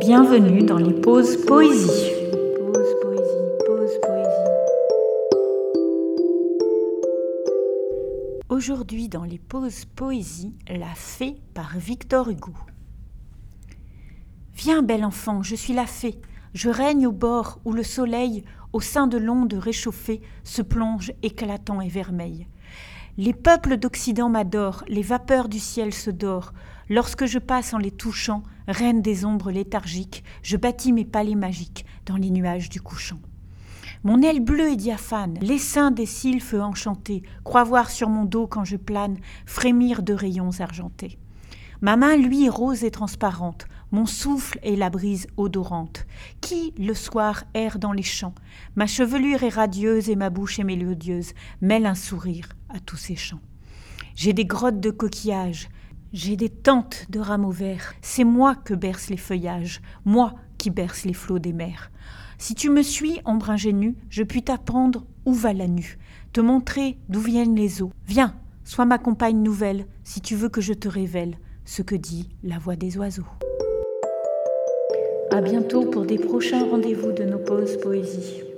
Bienvenue dans les pauses poésie. Aujourd'hui dans les pauses poésie, La fée par Victor Hugo. Viens, bel enfant, je suis la fée. Je règne au bord où le soleil, au sein de l'onde réchauffée, se plonge éclatant et vermeil. Les peuples d'Occident m'adorent, les vapeurs du ciel se dorent. Lorsque je passe en les touchant, reine des ombres léthargiques, je bâtis mes palais magiques dans les nuages du couchant. Mon aile bleue et diaphane, l'essaim des sylphes enchantés, croit voir sur mon dos quand je plane frémir de rayons argentés. Ma main, lui, rose et transparente, mon souffle est la brise odorante, qui, le soir, erre dans les champs? Ma chevelure est radieuse et ma bouche est mélodieuse, mêle un sourire à tous ces chants. J'ai des grottes de coquillages, j'ai des tentes de rameaux verts, c'est moi que bercent les feuillages, moi qui berce les flots des mers. Si tu me suis, ombre ingénue, je puis t'apprendre où va la nue, te montrer d'où viennent les eaux. Viens, sois ma compagne nouvelle, si tu veux que je te révèle ce que dit la voix des oiseaux. À bientôt pour des prochains rendez-vous de nos pauses poésie.